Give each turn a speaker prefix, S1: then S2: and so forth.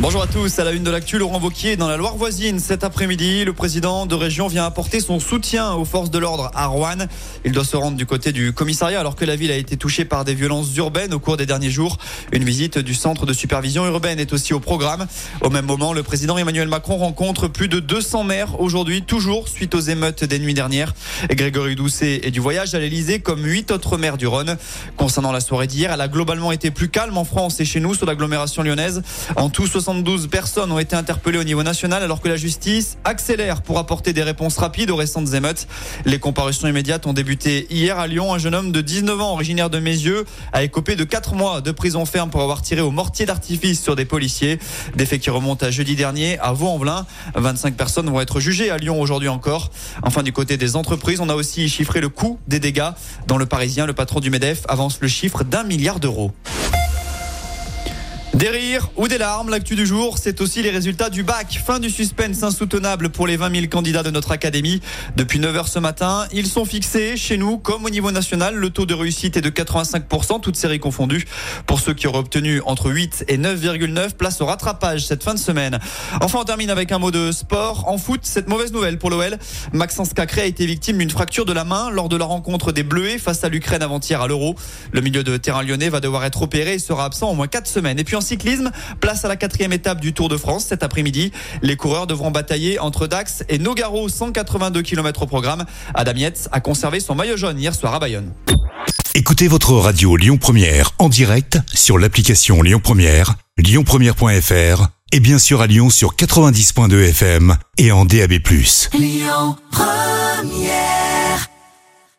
S1: Bonjour à tous, à la une de l'actu, Laurent Vauquier dans la Loire voisine. Cet après-midi, le président de région vient apporter son soutien aux forces de l'ordre à Rouen. Il doit se rendre du côté du commissariat alors que la ville a été touchée par des violences urbaines au cours des derniers jours. Une visite du centre de supervision urbaine est aussi au programme. Au même moment, le président Emmanuel Macron rencontre plus de 200 maires aujourd'hui, toujours suite aux émeutes des nuits dernières. Et Grégory Doucet est du voyage à l'Elysée comme huit autres maires du Rhône. Concernant la soirée d'hier, elle a globalement été plus calme en France et chez nous sur l'agglomération lyonnaise. En tout, 72 personnes ont été interpellées au niveau national alors que la justice accélère pour apporter des réponses rapides aux récentes émeutes. Les comparutions immédiates ont débuté hier à Lyon. Un jeune homme de 19 ans originaire de Mézieux a écopé de 4 mois de prison ferme pour avoir tiré au mortier d'artifice sur des policiers. Des faits qui remontent à jeudi dernier à Vaux-en-Velin. 25 personnes vont être jugées à Lyon aujourd'hui encore. Enfin, du côté des entreprises, on a aussi chiffré le coût des dégâts. Dans le Parisien, le patron du MEDEF avance le chiffre d'un milliard d'euros. Des rires ou des larmes, l'actu du jour, c'est aussi les résultats du bac. Fin du suspense insoutenable pour les 20 000 candidats de notre académie. Depuis 9h ce matin, ils sont fixés chez nous comme au niveau national. Le taux de réussite est de 85%, toutes séries confondues. Pour ceux qui auraient obtenu entre 8 et 9,9, place au rattrapage cette fin de semaine. Enfin, on termine avec un mot de sport. En foot, cette mauvaise nouvelle pour l'OL. Maxence Cacré a été victime d'une fracture de la main lors de la rencontre des Bleuets face à l'Ukraine avant-hier à l'Euro. Le milieu de terrain lyonnais va devoir être opéré et sera absent au moins 4 semaines. Et puis en cyclisme, place à la quatrième étape du Tour de France cet après-midi. Les coureurs devront batailler entre Dax et Nogaro, 182 km au programme. Adam Yates a conservé son maillot jaune hier soir à Bayonne.
S2: Écoutez votre radio Lyon Première en direct sur l'application Lyon Première, lyonpremière.fr et bien sûr à Lyon sur 90.2 FM et en DAB+.
S3: Lyon Première